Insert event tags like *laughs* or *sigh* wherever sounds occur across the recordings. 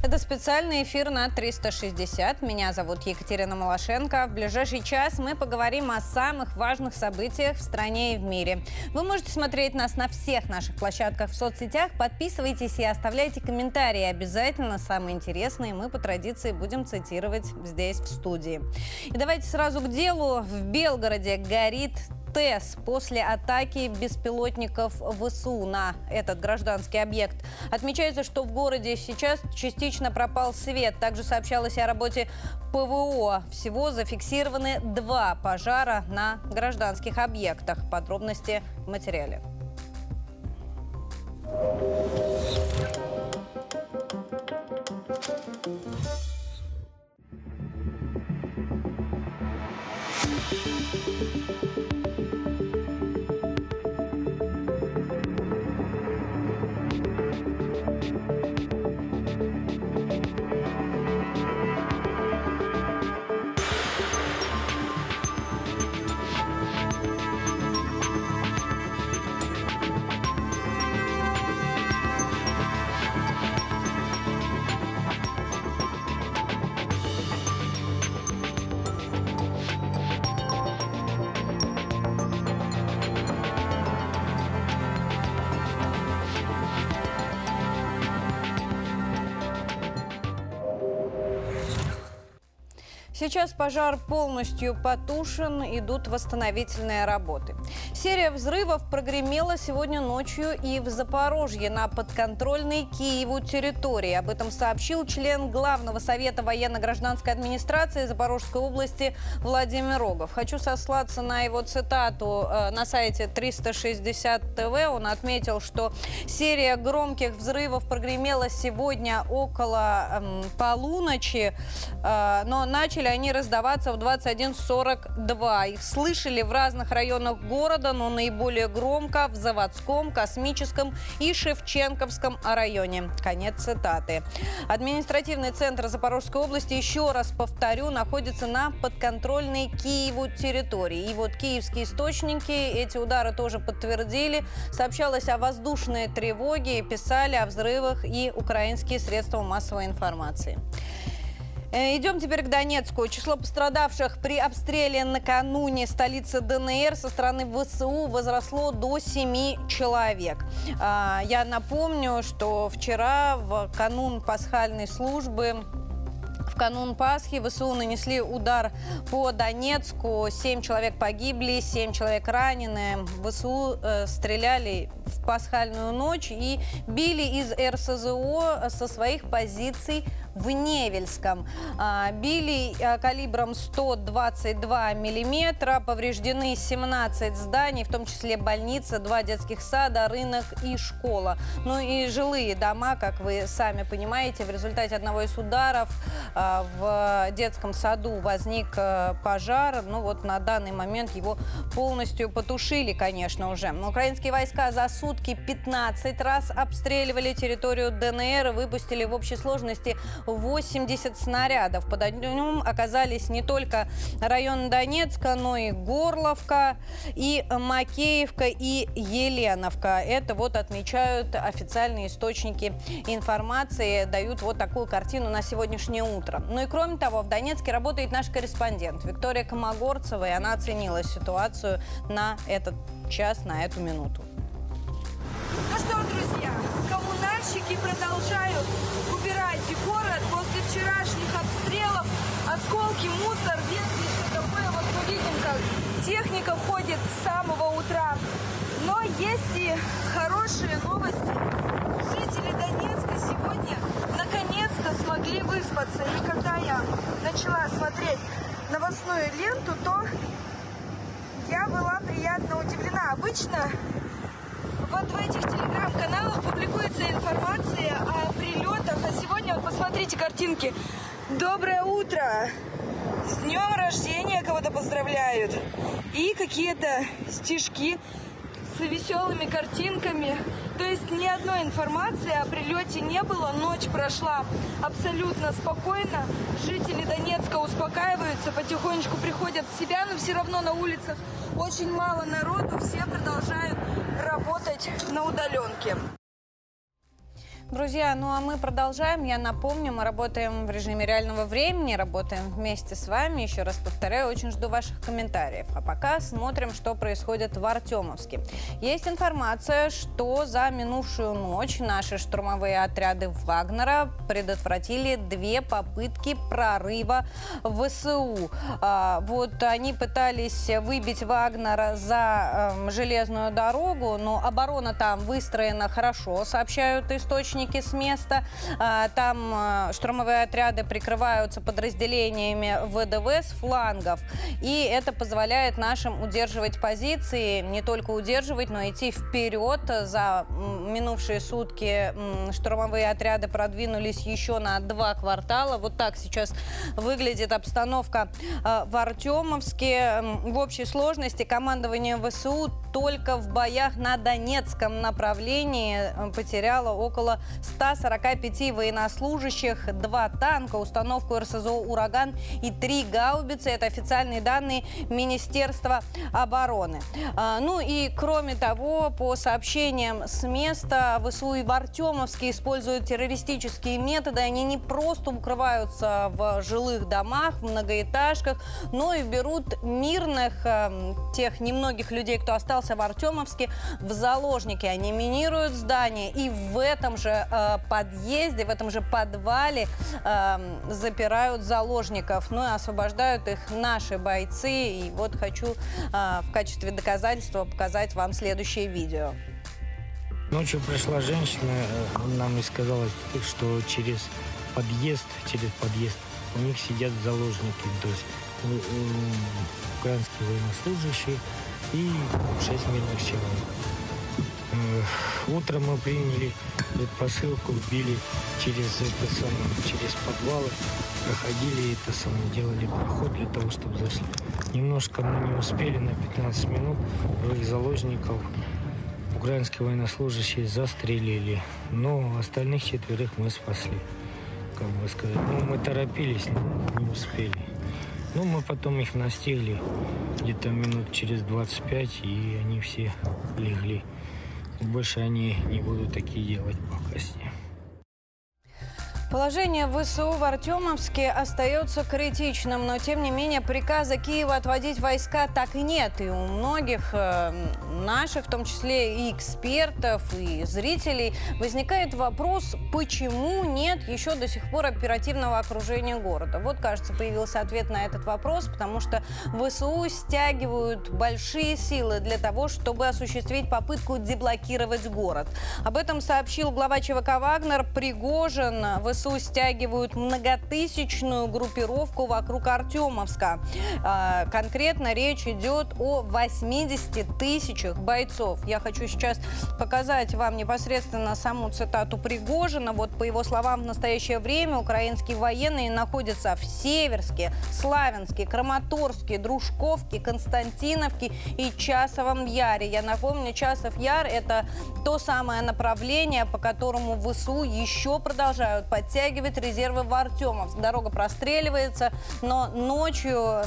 Это специальный эфир на 360. Меня зовут Екатерина Малашенко. В ближайший час мы поговорим о самых важных событиях в стране и в мире. Вы можете смотреть нас на всех наших площадках в соцсетях. Подписывайтесь и оставляйте комментарии. Обязательно самые интересные мы по традиции будем цитировать здесь, в студии. И давайте сразу к делу. В Белгороде горит ТЭС после атаки беспилотников ВСУ на этот гражданский объект. Отмечается, что в городе сейчас частично пропал свет. Также сообщалось о работе ПВО. Всего зафиксированы два пожара на гражданских объектах. Подробности в материале. Сейчас пожар полностью потушен, идут восстановительные работы. Серия взрывов прогремела сегодня ночью и в Запорожье на подконтрольной Киеву территории. Об этом сообщил член Главного совета военно-гражданской администрации Запорожской области Владимир Рогов. Хочу сослаться на его цитату э, на сайте 360 ТВ. Он отметил, что серия громких взрывов прогремела сегодня около эм, полуночи, э, но начали они раздаваться в 21.42. Их слышали в разных районах города, но наиболее громко в Заводском, Космическом и Шевченковском районе. Конец цитаты. Административный центр Запорожской области, еще раз повторю, находится на подконтрольной Киеву территории. И вот киевские источники эти удары тоже подтвердили. Сообщалось о воздушной тревоге, писали о взрывах и украинские средства массовой информации. Э, идем теперь к Донецку. Число пострадавших при обстреле накануне столицы ДНР со стороны ВСУ возросло до 7 человек. А, я напомню, что вчера, в канун пасхальной службы, в канун Пасхи ВСУ нанесли удар по Донецку. Семь человек погибли, семь человек ранены. ВСУ э, стреляли в пасхальную ночь и били из РСЗО со своих позиций в Невельском. А, били а, калибром 122 миллиметра, повреждены 17 зданий, в том числе больница, два детских сада, рынок и школа. Ну и жилые дома, как вы сами понимаете, в результате одного из ударов а, в детском саду возник пожар. Ну вот на данный момент его полностью потушили, конечно, уже. Но украинские войска за сутки 15 раз обстреливали территорию ДНР и выпустили в общей сложности 80 снарядов. Под огнем оказались не только район Донецка, но и Горловка, и Макеевка, и Еленовка. Это вот отмечают официальные источники информации, дают вот такую картину на сегодняшнее утро. Ну и кроме того, в Донецке работает наш корреспондент Виктория Комогорцева, и она оценила ситуацию на этот час, на эту минуту. Ну что, друзья, коммунальщики продолжают убирать город после вчерашних обстрелов. Осколки, мусор, ветки, все такое. Вот мы видим, как техника ходит с самого утра. Но есть и хорошие новости. Жители Донецка сегодня наконец-то смогли выспаться. И когда я начала смотреть новостную ленту, то я была приятно удивлена. Обычно вот в этих телеграм-каналах публикуется информация о прилетах. А сегодня, вот посмотрите картинки. Доброе утро! С днем рождения кого-то поздравляют. И какие-то стишки с веселыми картинками. То есть ни одной информации о прилете не было. Ночь прошла абсолютно спокойно. Жители Донецка успокаиваются, потихонечку приходят в себя, но все равно на улицах очень мало народу. Все продолжают работать на удаленке. Друзья, ну а мы продолжаем. Я напомню, мы работаем в режиме реального времени, работаем вместе с вами. Еще раз повторяю, очень жду ваших комментариев. А пока смотрим, что происходит в Артемовске. Есть информация, что за минувшую ночь наши штурмовые отряды Вагнера предотвратили две попытки прорыва ВСУ. А, вот они пытались выбить Вагнера за э, железную дорогу, но оборона там выстроена хорошо, сообщают источники источники с места. А, там а, штурмовые отряды прикрываются подразделениями ВДВ с флангов. И это позволяет нашим удерживать позиции, не только удерживать, но идти вперед. За минувшие сутки штурмовые отряды продвинулись еще на два квартала. Вот так сейчас выглядит обстановка а, в Артемовске. В общей сложности командование ВСУ только в боях на Донецком направлении э, потеряло около 145 военнослужащих, два танка, установку РСЗО «Ураган» и три гаубицы. Это официальные данные Министерства обороны. А, ну и кроме того, по сообщениям с места, ВСУ и в Артемовске используют террористические методы. Они не просто укрываются в жилых домах, в многоэтажках, но и берут мирных, эм, тех немногих людей, кто остался в Артемовске, в заложники. Они минируют здания и в этом же э, подъезде, в этом же подвале э, запирают заложников, ну и освобождают их наши бойцы. И вот хочу э, в качестве доказательства показать вам следующее видео. Ночью пришла женщина, э, нам и сказала, что через подъезд, через подъезд у них сидят заложники, то есть украинские военнослужащие и 6 мирных человек. Э, утром мы приняли посылку, били через это самое, через подвалы, проходили это самое, делали проход для того, чтобы зашли. Немножко мы не успели на 15 минут, двоих заложников украинские военнослужащие застрелили, но остальных четверых мы спасли. Как бы сказать, ну мы торопились, не успели. Ну, мы потом их настигли где-то минут через 25, и они все легли. Больше они не будут такие делать ним. Положение ВСУ в Артемовске остается критичным, но тем не менее приказа Киева отводить войска так и нет. И у многих э, наших, в том числе и экспертов, и зрителей, возникает вопрос, почему нет еще до сих пор оперативного окружения города. Вот, кажется, появился ответ на этот вопрос, потому что ВСУ стягивают большие силы для того, чтобы осуществить попытку деблокировать город. Об этом сообщил глава ЧВК «Вагнер» Пригожин. ВСУ ВСУ стягивают многотысячную группировку вокруг Артемовска. А, конкретно речь идет о 80 тысячах бойцов. Я хочу сейчас показать вам непосредственно саму цитату Пригожина. Вот по его словам, в настоящее время украинские военные находятся в Северске, Славянске, Краматорске, Дружковке, Константиновке и Часовом Яре. Я напомню, Часов Яр – это то самое направление, по которому ВСУ еще продолжают поддерживать подтягивать резервы в Артемовск. Дорога простреливается, но ночью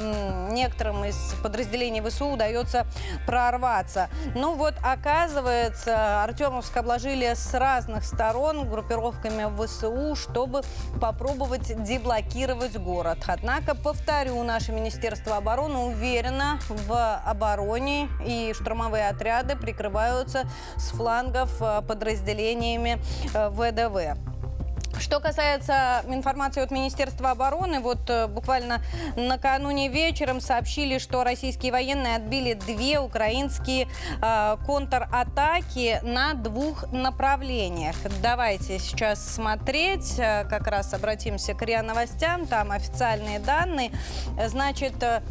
некоторым из подразделений ВСУ удается прорваться. Ну вот, оказывается, Артемовск обложили с разных сторон группировками ВСУ, чтобы попробовать деблокировать город. Однако, повторю, наше Министерство обороны уверено в обороне, и штурмовые отряды прикрываются с флангов э, подразделениями э, ВДВ. Что касается информации от Министерства обороны, вот э, буквально накануне вечером сообщили, что российские военные отбили две украинские э, контратаки на двух направлениях. Давайте сейчас смотреть, э, как раз обратимся к РИА Новостям, там официальные данные. Значит, э,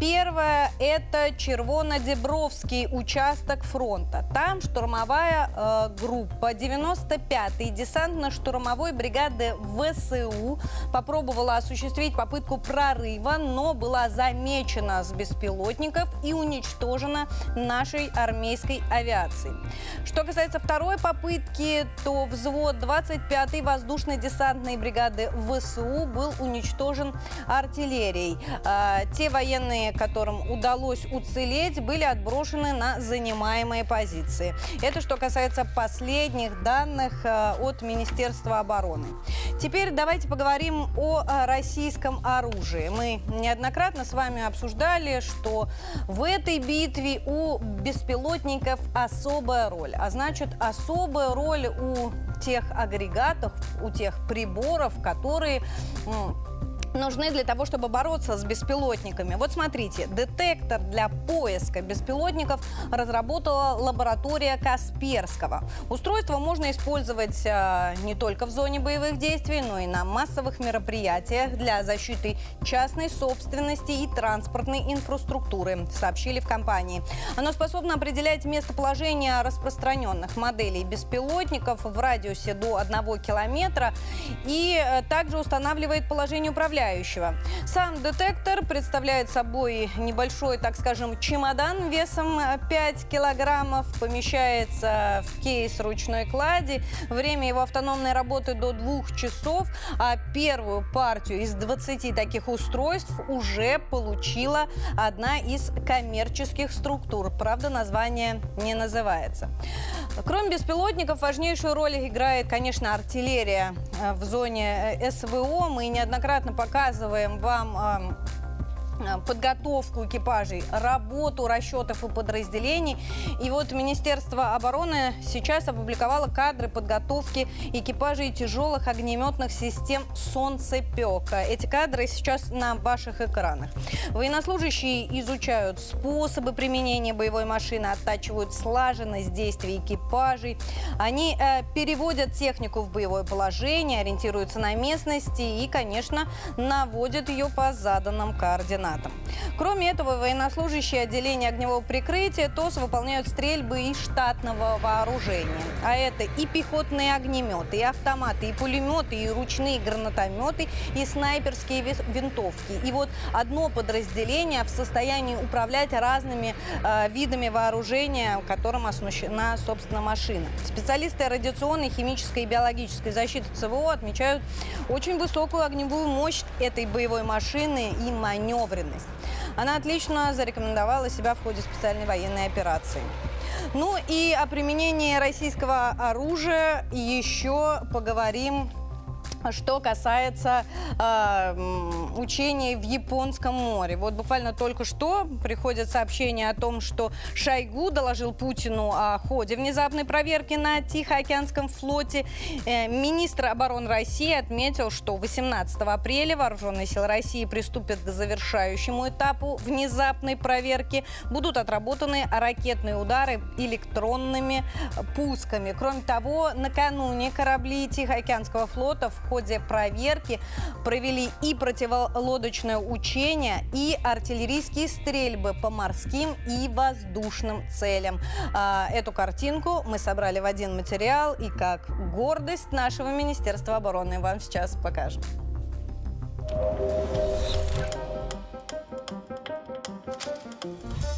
Первое – это Червоно-Дебровский участок фронта. Там штурмовая э, группа 95-й десантно-штурмовой бригады ВСУ попробовала осуществить попытку прорыва, но была замечена с беспилотников и уничтожена нашей армейской авиацией. Что касается второй попытки, то взвод 25-й воздушно-десантной бригады ВСУ был уничтожен артиллерией. Э, те военные подразделения, которым удалось уцелеть, были отброшены на занимаемые позиции. Это что касается последних данных э, от Министерства обороны. Теперь давайте поговорим о э, российском оружии. Мы неоднократно с вами обсуждали, что в этой битве у беспилотников особая роль. А значит, особая роль у тех агрегатов, у тех приборов, которые нужны для того, чтобы бороться с беспилотниками. Вот смотрите, детектор для поиска беспилотников разработала лаборатория Касперского. Устройство можно использовать э, не только в зоне боевых действий, но и на массовых мероприятиях для защиты частной собственности и транспортной инфраструктуры, сообщили в компании. Оно способно определять местоположение распространенных моделей беспилотников в радиусе до 1 километра и э, также устанавливает положение управления управляющего. Сам детектор представляет собой небольшой, так скажем, чемодан весом 5 килограммов, помещается в кейс ручной клади. Время его автономной работы до двух часов, а первую партию из 20 таких устройств уже получила одна из коммерческих структур. Правда, название не называется. Кроме беспилотников, важнейшую роль играет, конечно, артиллерия э, в зоне э, СВО. Мы неоднократно показываем вам Э, подготовку экипажей, работу расчетов и подразделений. И вот Министерство обороны сейчас опубликовало кадры подготовки экипажей тяжелых огнеметных систем «Солнцепека». Эти кадры сейчас на ваших экранах. Военнослужащие изучают способы применения боевой машины, оттачивают слаженность действий экипажей. Они э, переводят технику в боевое положение, ориентируются на местности и, конечно, наводят ее по заданным координатам гранатам. Кроме этого, военнослужащие отделения огневого прикрытия ТОС выполняют стрельбы из штатного вооружения. А это и пехотные огнеметы, и автоматы, и пулеметы, и ручные гранатометы, и снайперские винтовки. И вот одно подразделение в состоянии управлять разными э, видами вооружения, которым оснащена, собственно, машина. Специалисты радиационной, химической и биологической защиты ЦВО отмечают очень высокую огневую мощь этой боевой машины и маневры маневренность. Она отлично зарекомендовала себя в ходе специальной военной операции. Ну и о применении российского оружия еще поговорим что касается э, учений в Японском море. Вот буквально только что приходит сообщение о том, что Шойгу доложил Путину о ходе внезапной проверки на Тихоокеанском флоте. Э, министр обороны России отметил, что 18 апреля вооруженные силы России приступят к завершающему этапу внезапной проверки. Будут отработаны ракетные удары электронными пусками. Кроме того, накануне корабли Тихоокеанского флота в ходе проверки провели и противолодочное учение, и артиллерийские стрельбы по морским и воздушным целям. А, эту картинку мы собрали в один материал и как гордость нашего Министерства обороны вам сейчас покажем. Тему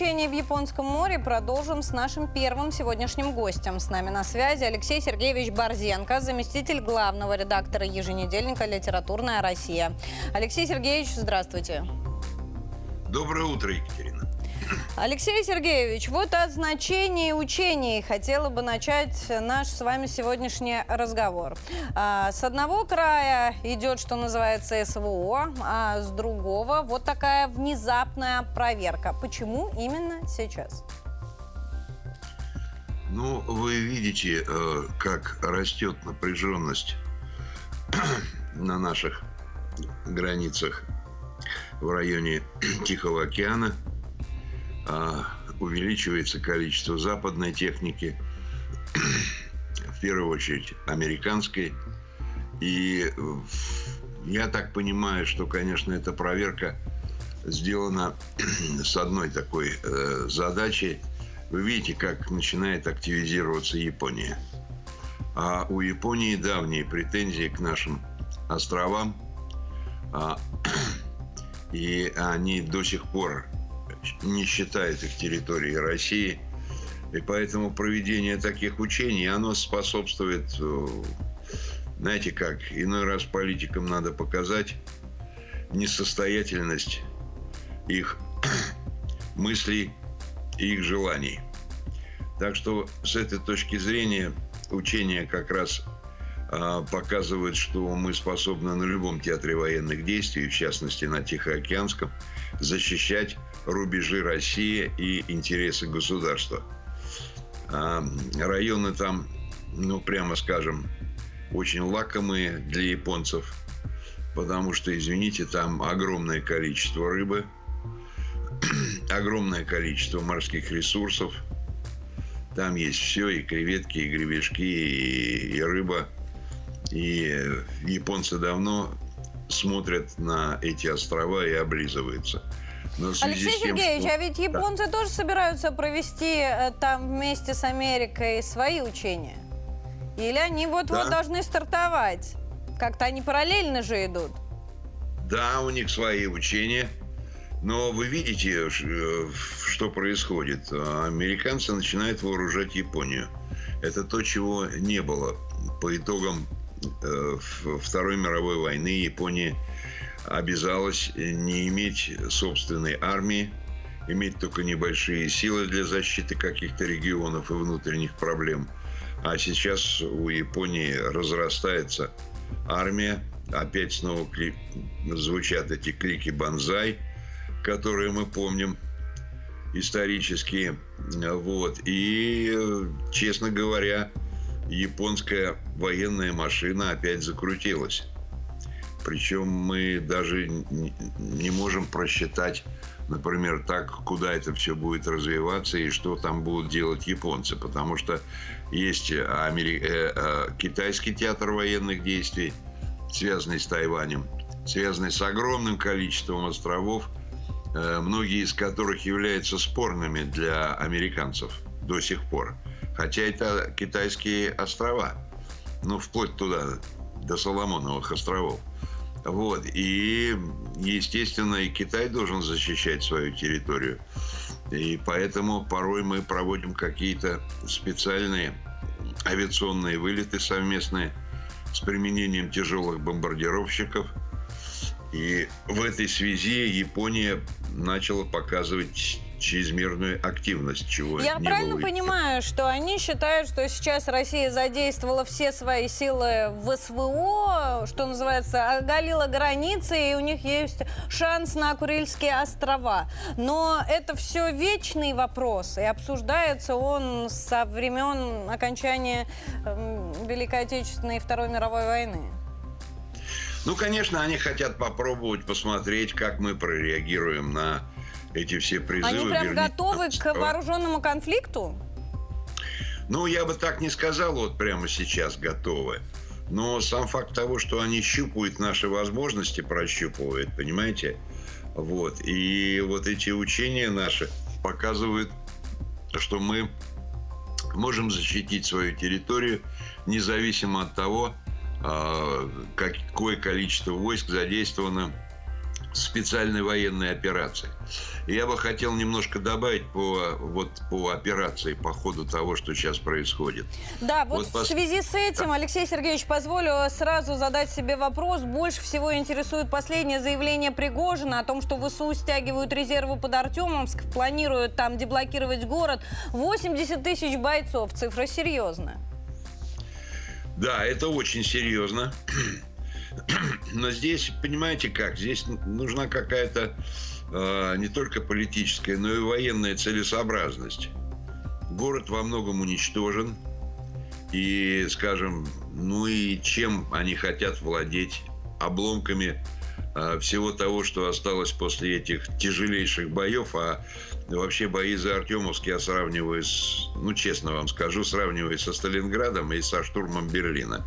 учений в Японском море продолжим с нашим первым сегодняшним гостем. С нами на связи Алексей Сергеевич Борзенко, заместитель главного редактора еженедельника «Литературная Россия». Алексей Сергеевич, здравствуйте. Доброе утро. Алексей Сергеевич, вот от значений учений хотела бы начать наш с вами сегодняшний разговор. А, с одного края идет, что называется, СВО, а с другого вот такая внезапная проверка. Почему именно сейчас? Ну, вы видите, э, как растет напряженность *clears throat* на наших границах в районе *clears throat* Тихого океана. А, увеличивается количество западной техники, в первую очередь американской. И я так понимаю, что, конечно, эта проверка сделана *clears throat* с одной такой э, задачей – вы видите, как начинает активизироваться Япония. А у Японии давние претензии к нашим островам. А, *clears throat* и они до сих пор не считают их территорией России. И поэтому проведение таких учений, оно способствует, э, знаете как, иной раз политикам надо показать несостоятельность их *coughs* мыслей и их желаний. Так что с этой точки зрения учения как раз э, показывают, что мы способны на любом театре военных действий, в частности на Тихоокеанском, защищать рубежи России и интересы государства. А районы там, ну прямо скажем, очень лакомые для японцев, потому что, извините, там огромное количество рыбы *clears throat* – огромное количество морских ресурсов. Там есть все, и креветки, и гребешки, и, и рыба. И японцы давно смотрят на эти острова и облизываются. Алексей тем, Сергеевич, что... а ведь японцы да. тоже собираются провести э, там вместе с Америкой свои учения? Или они вот-вот да. должны стартовать? Как-то они параллельно же идут. Да, у них свои учения – но вы видите, э, что происходит. Американцы начинают вооружать Японию. Это то, чего не было. По итогам э, Второй мировой войны Япония обязалась не иметь собственной армии, иметь только небольшие силы для защиты каких-то регионов и внутренних проблем. А сейчас у Японии разрастается армия, опять снова кли... звучат эти клики «Бонзай», которые мы помним исторические. Вот. И, честно говоря, японская военная машина опять закрутилась. Причем мы даже не можем просчитать, например, так, куда это все будет развиваться и что там будут делать японцы. Потому что есть Амери... э, э, китайский театр военных действий, связанный с Тайванем, связанный с огромным количеством островов – Э, многие из которых являются спорными для американцев до сих пор. Хотя это китайские острова, ну, вплоть туда, до Соломоновых островов. Вот. И, естественно, и Китай должен защищать свою территорию. И поэтому порой мы проводим какие-то специальные авиационные вылеты совместные с применением тяжелых бомбардировщиков – и в этой связи Япония начала показывать чрезмерную активность, чего Я не правильно было понимаю, что они считают, что сейчас Россия задействовала все свои силы в СВО, что называется, оголила границы, и у них есть шанс на Курильские острова. Но это все вечный вопрос, и обсуждается он со времен окончания Великой Отечественной и Второй мировой войны. Ну, конечно, они хотят попробовать посмотреть, как мы прореагируем на эти все призывы. Они прям готовы к вооруженному конфликту? Ну, я бы так не сказал, вот прямо сейчас готовы. Но сам факт того, что они щупают наши возможности, прощупывают, понимаете? Вот. И вот эти учения наши показывают, что мы можем защитить свою территорию, независимо от того, а, какое количество войск задействовано специальной военной операции. И я бы хотел немножко добавить по, вот, по операции, по ходу того, что сейчас происходит. Да, вот, вот в связи с этим, Алексей Сергеевич, позволю сразу задать себе вопрос. Больше всего интересует последнее заявление Пригожина о том, что ВСУ стягивают резервы под Артемовск, планируют там деблокировать город. 80 тысяч бойцов. Цифра серьезная. Да, это очень серьезно. *clears throat* Но здесь, понимаете как, здесь нужна какая-то э, не только политическая, но и военная целесообразность. Город во многом уничтожен. И, скажем, ну и чем они хотят владеть обломками э, всего того, что осталось после этих тяжелейших боев, а вообще бои за Артемовск я сравниваю с, ну честно вам скажу, сравниваю со Сталинградом и со штурмом Берлина.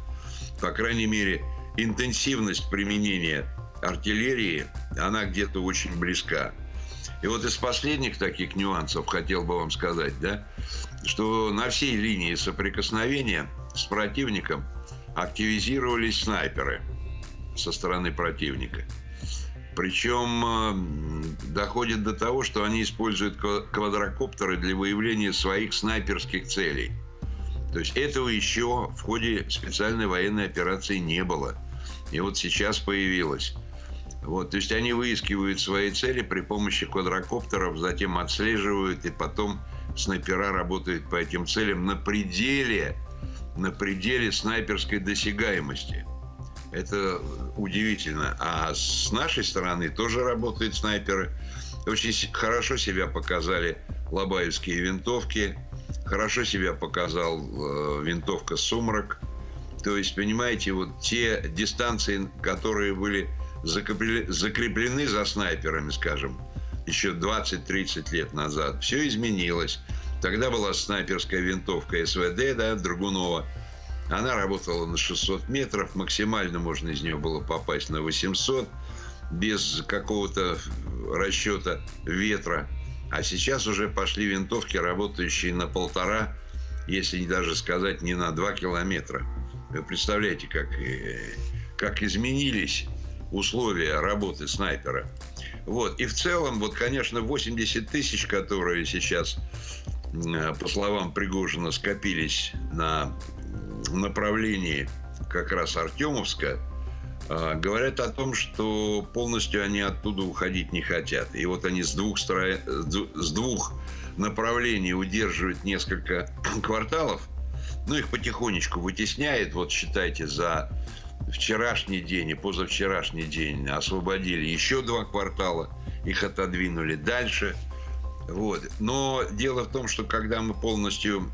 По крайней мере, интенсивность применения артиллерии, она где-то очень близка. И вот из последних таких нюансов хотел бы вам сказать, да, что на всей линии соприкосновения с противником активизировались снайперы со стороны противника. Причем э, доходит до того, что они используют квадрокоптеры для выявления своих снайперских целей. То есть этого еще в ходе специальной военной операции не было. И вот сейчас появилось. Вот, то есть они выискивают свои цели при помощи квадрокоптеров, затем отслеживают, и потом снайпера работают по этим целям на пределе, на пределе снайперской досягаемости. Это удивительно. А с нашей стороны тоже работают снайперы. Очень хорошо себя показали лобаевские винтовки. Хорошо себя показал э, винтовка «Сумрак». То есть, понимаете, вот те дистанции, которые были закреплены за снайперами, скажем, еще 20-30 лет назад, все изменилось. Тогда была снайперская винтовка СВД, да, Драгунова. Она работала на 600 метров, максимально можно из нее было попасть на 800, без какого-то расчета ветра. А сейчас уже пошли винтовки, работающие на полтора, если даже сказать не на два километра. Вы представляете, как, э, как изменились условия работы снайпера. Вот. И в целом, вот, конечно, 80 тысяч, которые сейчас, э, по словам Пригожина, скопились на направлении как раз Артемовска, говорят о том, что полностью они оттуда уходить не хотят. И вот они с двух, стра... с двух направлений удерживают несколько *clears throat* кварталов, ну, их потихонечку вытесняет. Вот считайте, за вчерашний день и позавчерашний день освободили еще два квартала, их отодвинули дальше. Вот. Но дело в том, что когда мы полностью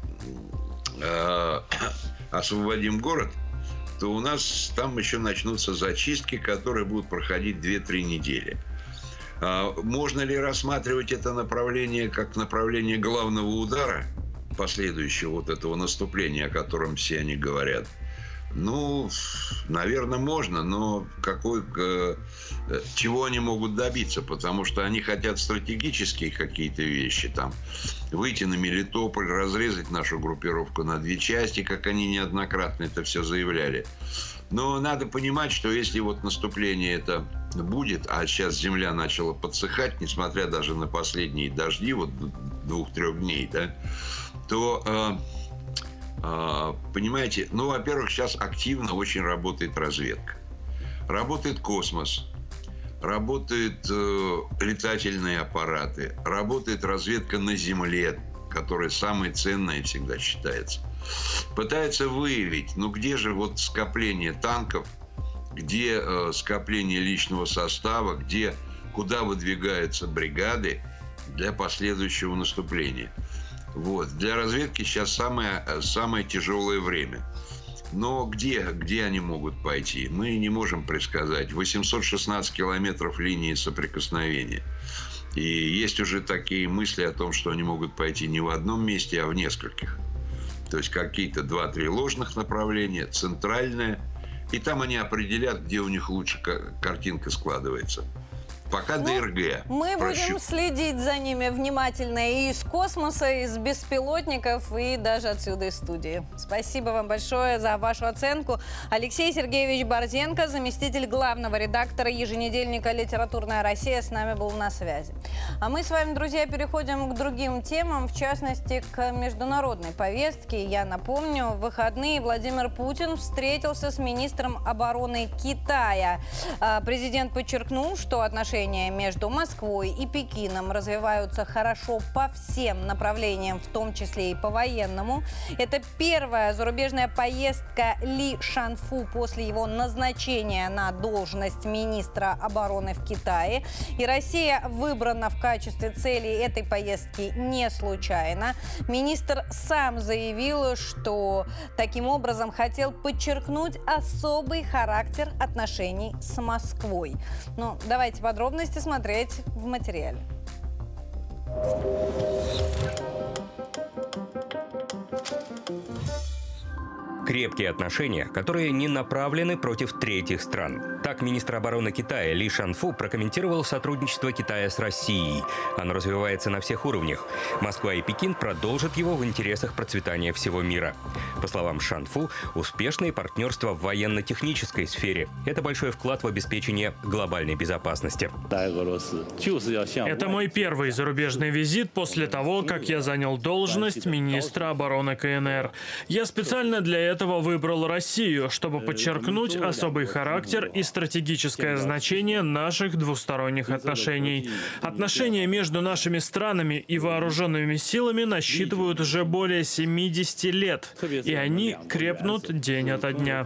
э, *clears throat* освободим город, то у нас там еще начнутся зачистки, которые будут проходить 2-3 недели. А можно ли рассматривать это направление как направление главного удара – последующего вот этого наступления, о котором все они говорят? Ну, наверное, можно, но какой, э, чего они могут добиться? Потому что они хотят стратегические какие-то вещи, там, выйти на Мелитополь, разрезать нашу группировку на две части, как они неоднократно это все заявляли. Но надо понимать, что если вот наступление это будет, а сейчас земля начала подсыхать, несмотря даже на последние дожди, вот двух-трех дней, да, то, э, э, понимаете, ну, во-первых, сейчас активно очень работает разведка. Работает космос, работают э, летательные аппараты, работает разведка на Земле, которая самая ценная всегда считается. Пытается выявить, ну где же вот скопление танков, где э, скопление личного состава, где куда выдвигаются бригады для последующего наступления. Вот. Для разведки сейчас самое, самое тяжелое время. Но где, где они могут пойти, мы не можем предсказать. 816 километров линии соприкосновения. И есть уже такие мысли о том, что они могут пойти не в одном месте, а в нескольких. То есть какие-то два-три ложных направления, центральное. И там они определят, где у них лучше картинка складывается. Пока Ну, ДРГ. Мы Прощу- будем следить за ними внимательно и из космоса, и из беспилотников, и даже отсюда из студии. Спасибо вам большое за вашу оценку. Алексей Сергеевич Борзенко, заместитель главного редактора еженедельника «Литературная Россия» с нами был на связи. А мы с вами, друзья, переходим к другим темам, в частности, к международной повестке. Я напомню, в выходные Владимир Путин встретился с министром обороны Китая. А, Президент подчеркнул, что отношения между Москвой и Пекином развиваются хорошо по всем направлениям, в том числе и по военному. Это первая зарубежная поездка Ли Шанфу после его назначения на должность министра обороны в Китае. И Россия выбрана в качестве цели этой поездки не случайно. Министр сам заявил, что таким образом хотел подчеркнуть особый характер отношений с Москвой. Ну, давайте подробности смотреть в материале. Крепкие отношения, которые не направлены против третьих стран. Так министр обороны Китая Ли Шанфу прокомментировал сотрудничество Китая с Россией. Оно развивается на всех уровнях. Москва и Пекин продолжат его в интересах процветания всего мира. По словам Шанфу, успешные партнерства в военно-технической сфере – это большой вклад в обеспечение глобальной безопасности. Это мой первый зарубежный визит после того, как я занял должность министра обороны КНР. Я специально для этого выбрал Россию, чтобы подчеркнуть особый характер и стратегическое значение наших двусторонних отношений. Отношения между нашими странами и вооруженными силами насчитывают уже более 70 лет, и они крепнут день ото дня.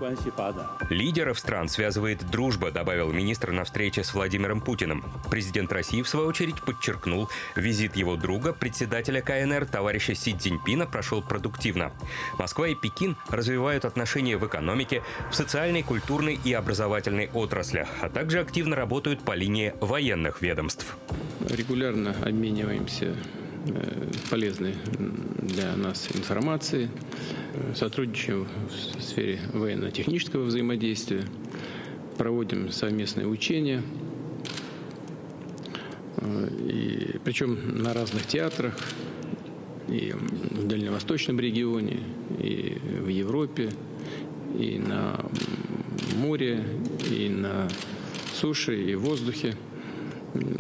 Лидеров стран связывает дружба, добавил министр на встрече с Владимиром Путиным. Президент России, в свою очередь, подчеркнул, визит его друга, председателя КНР, товарища Си Цзиньпина, прошел продуктивно. Москва и Пекин развивают отношения в экономике, в социальной, культурной и образовательной отраслях, а также активно работают по линии военных ведомств. регулярно обмениваемся э, полезной для нас информацией, Э, сотрудничаем в сфере военно-технического взаимодействия, проводим совместные учения, Э, и, причем на разных театрах, и в Дальневосточном регионе, и в Европе, и на море, и на суше, и в воздухе.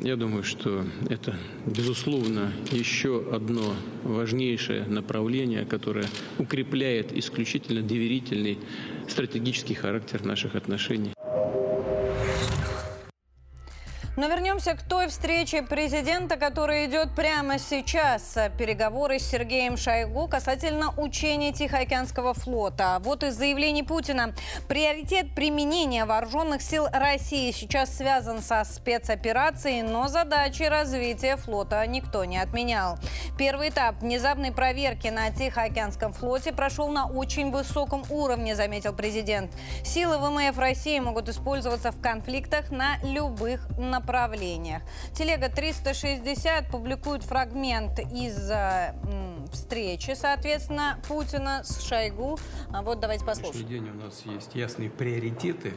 Я думаю, что это, безусловно, еще одно важнейшее направление, которое укрепляет исключительно доверительный стратегический характер наших отношений. Но вернемся к той встрече президента, которая идет прямо сейчас. Переговоры с Сергеем Шойгу касательно учений Тихоокеанского флота. Вот из заявлений Путина. Приоритет применения вооруженных сил России сейчас связан со спецоперацией, но задачи развития флота никто не отменял. Первый этап внезапной проверки на Тихоокеанском флоте прошел на очень высоком уровне, заметил президент. Силы ВМФ России могут использоваться в конфликтах на любых направлениях. Телега 360 публикует фрагмент из э, встречи, соответственно, Путина с Шойгу. А вот давайте На послушаем. день у нас есть ясные приоритеты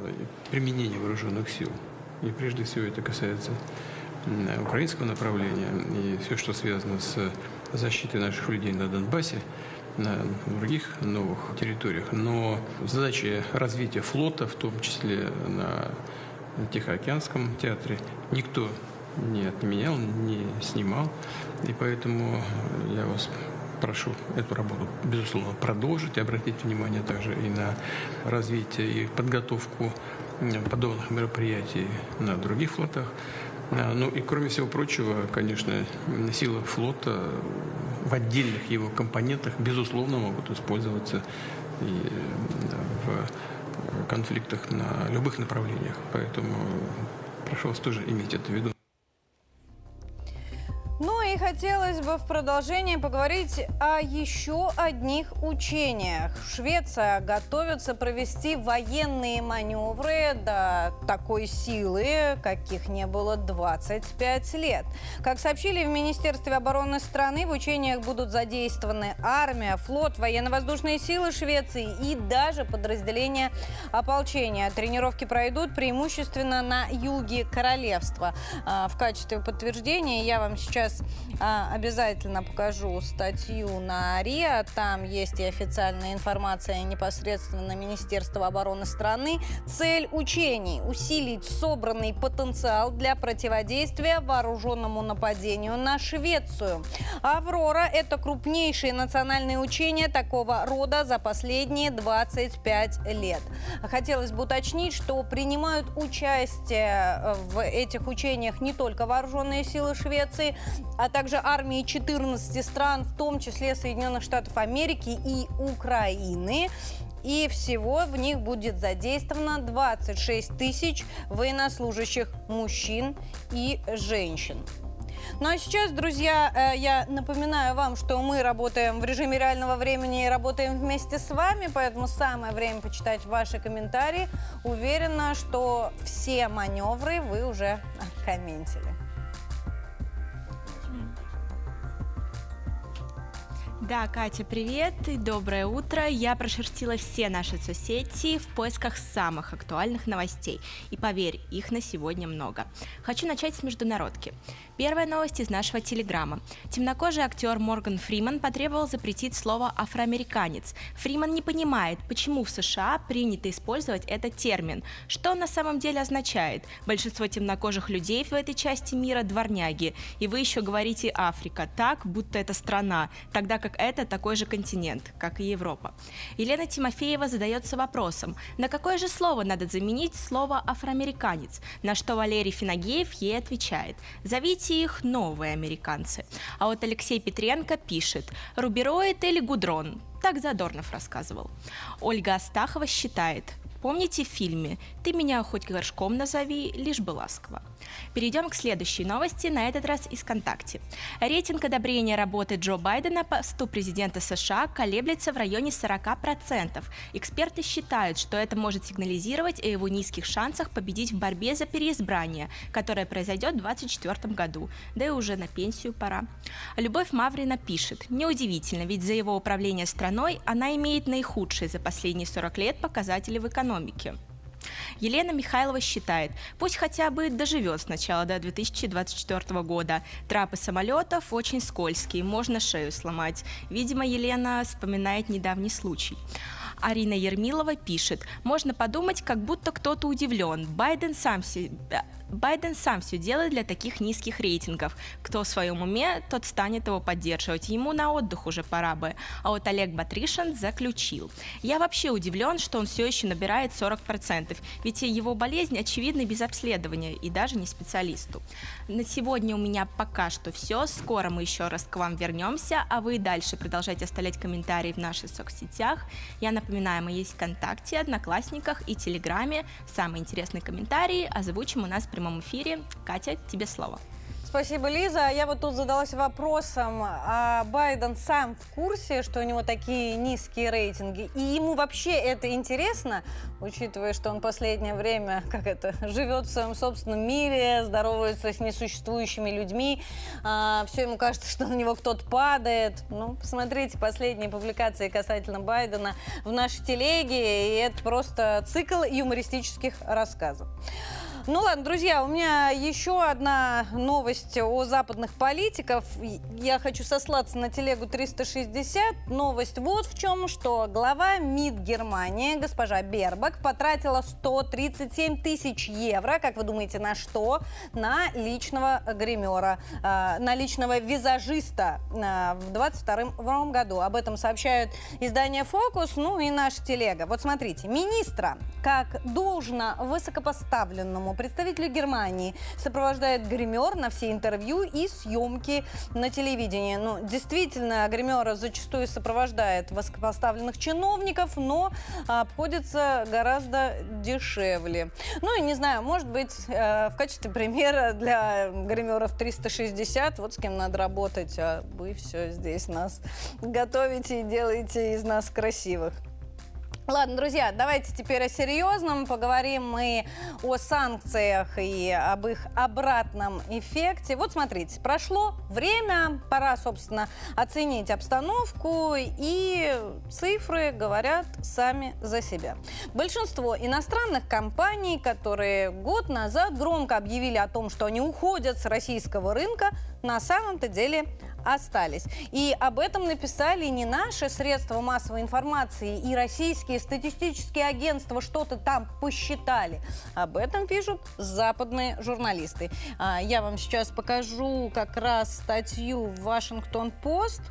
э, применения вооруженных сил. И прежде всего это касается украинского направления и все, что связано с защитой наших людей на Донбассе, на других новых территориях. Но задачи развития флота, в том числе на Тихоокеанском театре, никто не отменял, не снимал. И поэтому я вас прошу эту работу, безусловно, продолжить и обратить внимание также и на развитие и подготовку подобных мероприятий на других флотах. А, Ну и кроме всего прочего, конечно, м, силы флота в отдельных его компонентах, безусловно, могут использоваться и в конфликтах на любых направлениях. Поэтому прошу вас тоже иметь это в виду. И хотелось бы в продолжении поговорить о еще одних учениях. Швеция готовится провести военные маневры до такой силы, каких не было 25 лет. Как сообщили в Министерстве обороны страны, в учениях будут задействованы армия, флот, военно-воздушные силы Швеции и даже подразделения ополчения. Тренировки пройдут преимущественно на юге королевства. А, в качестве подтверждения я вам сейчас обязательно покажу статью на РИА. Там есть и официальная информация непосредственно Министерства обороны страны. Цель учений – усилить собранный потенциал для противодействия вооруженному нападению на Швецию. «Аврора» – это крупнейшие национальные учения такого рода за последние 25 лет. Хотелось бы уточнить, что принимают участие в этих учениях не только вооруженные силы Швеции, а также армии 14 стран, в том числе Соединенных Штатов Америки и Украины. И всего в них будет задействовано 26 тысяч военнослужащих мужчин и женщин. Ну а сейчас, друзья, э, я напоминаю вам, что мы работаем в режиме реального времени и работаем вместе с вами, поэтому самое время почитать ваши комментарии. Уверена, что все маневры вы уже *laughs* комментили. Да, Катя, привет и доброе утро. Я прошерстила все наши соцсети в поисках самых актуальных новостей. И поверь, их на сегодня много. Хочу начать с международки. Первая новость из нашего телеграмма. Темнокожий актер Морган Фриман потребовал запретить слово «афроамериканец». Фриман не понимает, почему в США принято использовать этот термин. Что он на самом деле означает? Большинство темнокожих людей в этой части мира – дворняги. И вы еще говорите «Африка» так, будто это страна, тогда как это такой же континент, как и Европа. Елена Тимофеева задается вопросом, на какое же слово надо заменить слово «афроамериканец», на что Валерий Финагеев ей отвечает «Зовите Зовите их новые американцы. А вот Алексей Петренко пишет «Рубероид или гудрон?» Так Задорнов рассказывал. Ольга Астахова считает Помните в фильме «Ты меня хоть горшком назови, лишь бы ласково». Перейдем к следующей новости, на этот раз из ВКонтакте. Рейтинг одобрения работы Джо Байдена по посту президента США колеблется в районе 40%. Эксперты считают, что это может сигнализировать о его низких шансах победить в борьбе за переизбрание, которое произойдет в 2024 году, да и уже на пенсию пора. Любовь Маврина пишет, неудивительно, ведь за его управление страной она имеет наихудшие за последние 40 лет показатели в экономике. Елена Михайлова считает, пусть хотя бы доживет сначала до 2024 года. Трапы самолетов очень скользкие, можно шею сломать. Видимо, Елена вспоминает недавний случай. Арина Ермилова пишет, можно подумать, как будто кто-то удивлен. Байден сам себя Байден сам все делает для таких низких рейтингов. Кто в своем уме, тот станет его поддерживать. Ему на отдых уже пора бы. А вот Олег Батришин заключил. Я вообще удивлен, что он все еще набирает 40%, ведь его болезнь очевидна без обследования и даже не специалисту. На сегодня у меня пока что все. Скоро мы еще раз к вам вернемся, а вы дальше продолжайте оставлять комментарии в наших соцсетях. Я напоминаю, мы есть ВКонтакте, Одноклассниках и Телеграме. Самые интересные комментарии озвучим у нас прямо прямом эфире. Катя, тебе слово. Спасибо, Лиза. Я вот тут задалась вопросом, а Байден сам в курсе, что у него такие низкие рейтинги? И ему вообще это интересно, учитывая, что он последнее время, как это, живет в своем собственном мире, здоровается с несуществующими людьми, а, все ему кажется, что на него кто-то падает. Ну, посмотрите последние публикации касательно Байдена в нашей телеге, и это просто цикл юмористических рассказов. Ну ладно, друзья, у меня еще одна новость о западных политиков. Я хочу сослаться на телегу 360. Новость вот в чем, что глава МИД Германии, госпожа Бербак, потратила 137 тысяч евро, как вы думаете, на что? На личного гримера, э, на личного визажиста э, в 2022 году. Об этом сообщают издание «Фокус», ну и наша телега. Вот смотрите, министра, как должно высокопоставленному Поэтому представители Германии сопровождают гример на все интервью и съемки на телевидении. Ну, действительно, гримера зачастую сопровождает высокопоставленных чиновников, но обходится гораздо дешевле. Ну и не знаю, может быть, э, в качестве примера для гримеров 360, вот с кем надо работать, а вы все здесь нас готовите и делаете из нас красивых. Ладно, друзья, давайте теперь о серьезном. Поговорим мы о санкциях и об их обратном эффекте. Вот смотрите, прошло время, пора, собственно, оценить обстановку, и цифры говорят сами за себя. Большинство иностранных компаний, которые год назад громко объявили о том, что они уходят с российского рынка, на самом-то деле остались. И об этом написали не наши средства массовой информации и российские статистические агентства что-то там посчитали. Об этом пишут западные журналисты. А, я вам сейчас покажу как раз статью в Вашингтон-Пост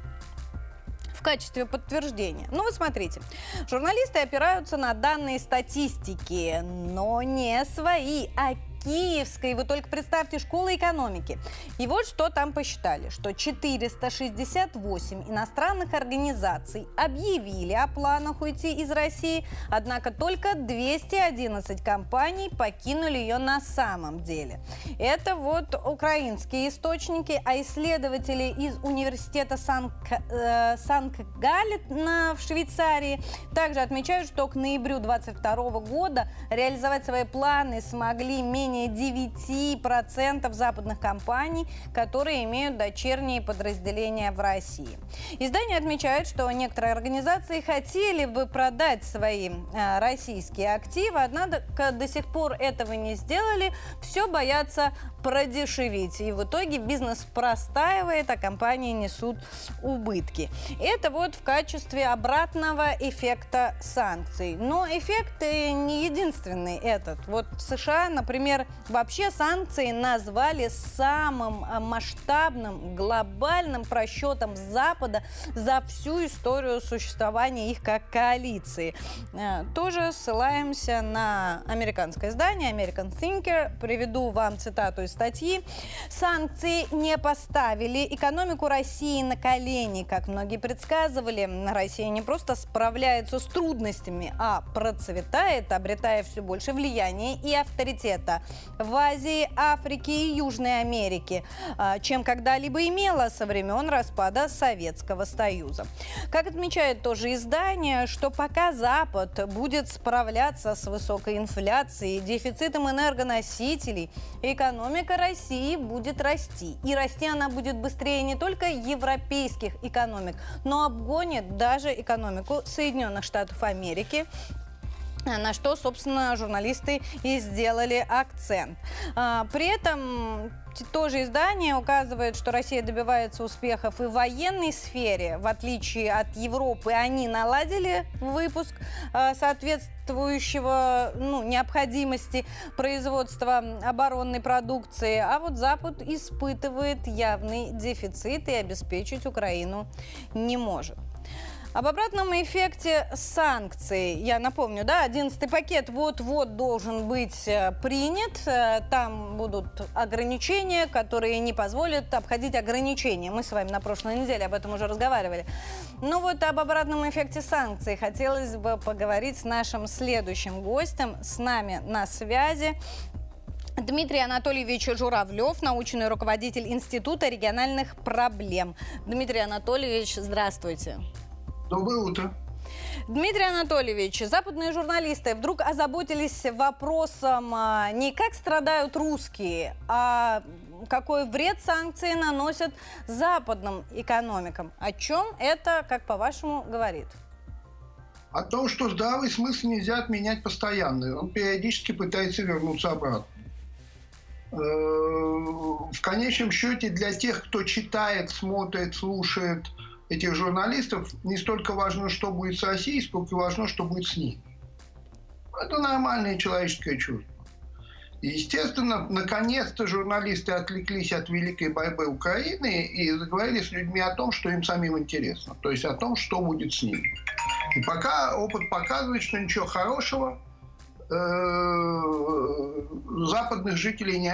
в качестве подтверждения. Ну вот смотрите, журналисты опираются на данные статистики, но не свои, а Киевской. Вы только представьте, школа экономики. И вот что там посчитали, что 468 иностранных организаций объявили о планах уйти из России, однако только 211 компаний покинули ее на самом деле. Это вот украинские источники, а исследователи из университета э, Санкт-Галлет в Швейцарии также отмечают, что к ноябрю 2022 года реализовать свои планы смогли менее менее 9% западных компаний, которые имеют дочерние подразделения в России. Издание отмечает, что некоторые организации хотели бы продать свои э, российские активы, однако до сих пор этого не сделали, все боятся продешевить. И в итоге бизнес простаивает, а компании несут убытки. Это вот в качестве обратного эффекта санкций. Но эффект не единственный этот. Вот в США, например, вообще санкции назвали самым э, масштабным глобальным просчетом Запада за всю историю существования их как коалиции. Э, тоже ссылаемся на американское издание American Thinker. Приведу вам цитату из статьи. Санкции не поставили экономику России на колени, как многие предсказывали. Россия не просто справляется с трудностями, а процветает, обретая все больше влияния и авторитета в Азии, Африке и Южной Америке, а, чем когда-либо имела со времен распада Советского Союза. Как отмечает тоже издание, что пока Запад будет справляться с высокой инфляцией, дефицитом энергоносителей, экономика России будет расти. И расти она будет быстрее не только европейских экономик, но обгонит даже экономику Соединенных Штатов Америки, на что, собственно, журналисты и сделали акцент. А, при этом тоже издание указывает, что Россия добивается успехов и в военной сфере. В отличие от Европы, они наладили выпуск а, соответствующего ну, необходимости производства оборонной продукции. А вот Запад испытывает явный дефицит и обеспечить Украину не может. Об обратном эффекте санкций. Я напомню, да, 11 пакет вот-вот должен быть э, принят. Э, там будут ограничения, которые не позволят обходить ограничения. Мы с вами на прошлой неделе об этом уже разговаривали. Ну вот об обратном эффекте санкций хотелось бы поговорить с нашим следующим гостем. С нами на связи Дмитрий Анатольевич Журавлев, научный руководитель Института региональных проблем. Дмитрий Анатольевич, здравствуйте. Доброе утро. Дмитрий Анатольевич, западные журналисты вдруг озаботились вопросом а, не как страдают русские, а какой вред санкции наносят западным экономикам. О чем это, как по-вашему, говорит? О том, что здравый смысл нельзя отменять постоянно. Он периодически пытается вернуться обратно. Э, в конечном счете для тех, кто читает, смотрит, слушает – этих журналистов не столько важно, что будет с Россией, сколько важно, что будет с ними. Это нормальное человеческое чувство. Естественно, наконец-то журналисты отвлеклись от великой борьбы Украины и заговорили с людьми о том, что им самим интересно. То есть о том, что будет с ними. И пока опыт показывает, что ничего хорошего западных жителей не,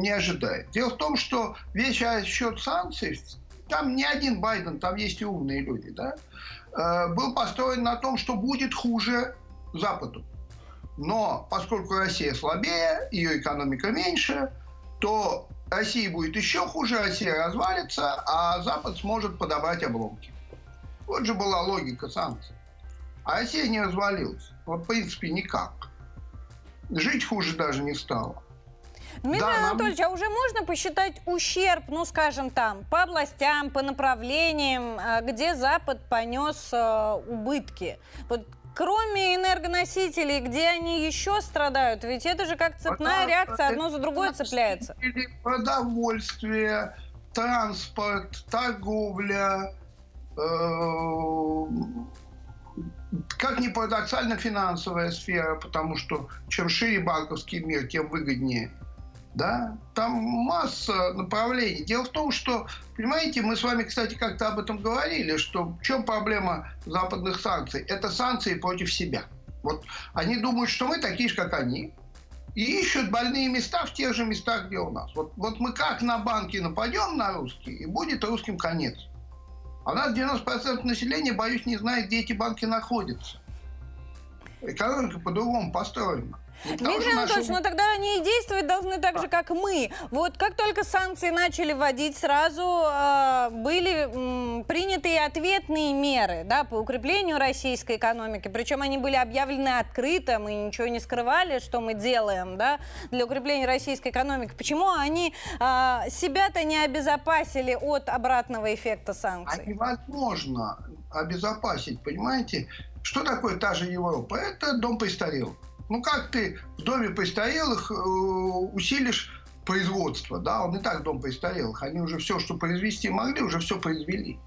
не ожидает. Дело в том, что весь счет санкций, там не один Байден, там есть и умные люди, да, был построен на том, что будет хуже Западу. Но поскольку Россия слабее, ее экономика меньше, то России будет еще хуже, Россия развалится, а Запад сможет подобрать обломки. Вот же была логика санкций. А Россия не развалилась. Вот, в принципе, никак. Жить хуже даже не стало. Дмитрий да, Анатольевич, нам... а уже можно посчитать ущерб, ну, скажем, там, по областям, по направлениям, а, где Запад понес э, убытки? Вот кроме энергоносителей, где они еще страдают? Ведь это же как цепная реакция, одно за другое цепляется. Продовольствие, транспорт, торговля, э, как ни парадоксально, финансовая сфера, потому что чем шире банковский мир, тем выгоднее – да, там масса направлений. Дело в том, что, понимаете, мы с вами, кстати, как-то об этом говорили, что в чем проблема западных санкций? Это санкции против себя. Вот они думают, что мы такие же, как они, и ищут больные места в тех же местах, где у нас. Вот, вот мы как на банки нападем на русские, и будет русским конец. А у нас 90% населения, боюсь, не знает, где эти банки находятся. Экономика по-другому построена. Дмитрий Анатольевич, ну тогда они и действовать должны так же, как мы. Вот как только санкции начали вводить, сразу э, были м, приняты ответные меры да, по укреплению российской экономики. Причем они были объявлены открыто, мы ничего не скрывали, что мы делаем да, для укрепления российской экономики. Почему они э, себя-то не обезопасили от обратного эффекта санкций? А невозможно обезопасить, понимаете? Что такое та же Европа? Это дом престарелых. Ну как ты в доме престарелых э, усилишь производство, да, он и так дом престарелых, они уже все, что произвести могли, уже все произвели.